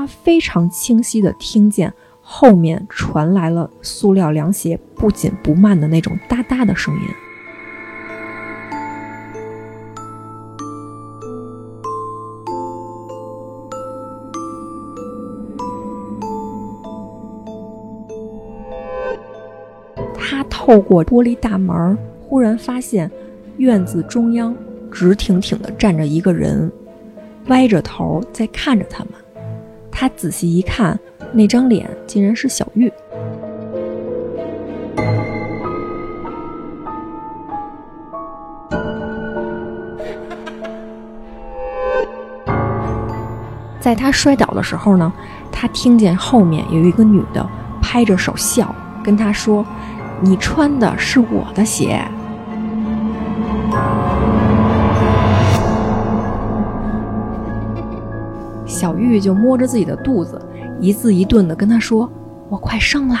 他非常清晰的听见后面传来了塑料凉鞋不紧不慢的那种哒哒的声音。他透过玻璃大门，忽然发现院子中央直挺挺的站着一个人，歪着头在看着他们。他仔细一看，那张脸竟然是小玉。在他摔倒的时候呢，他听见后面有一个女的拍着手笑，跟他说：“你穿的是我的鞋。”小玉就摸着自己的肚子，一字一顿的跟他说：“我快生了。”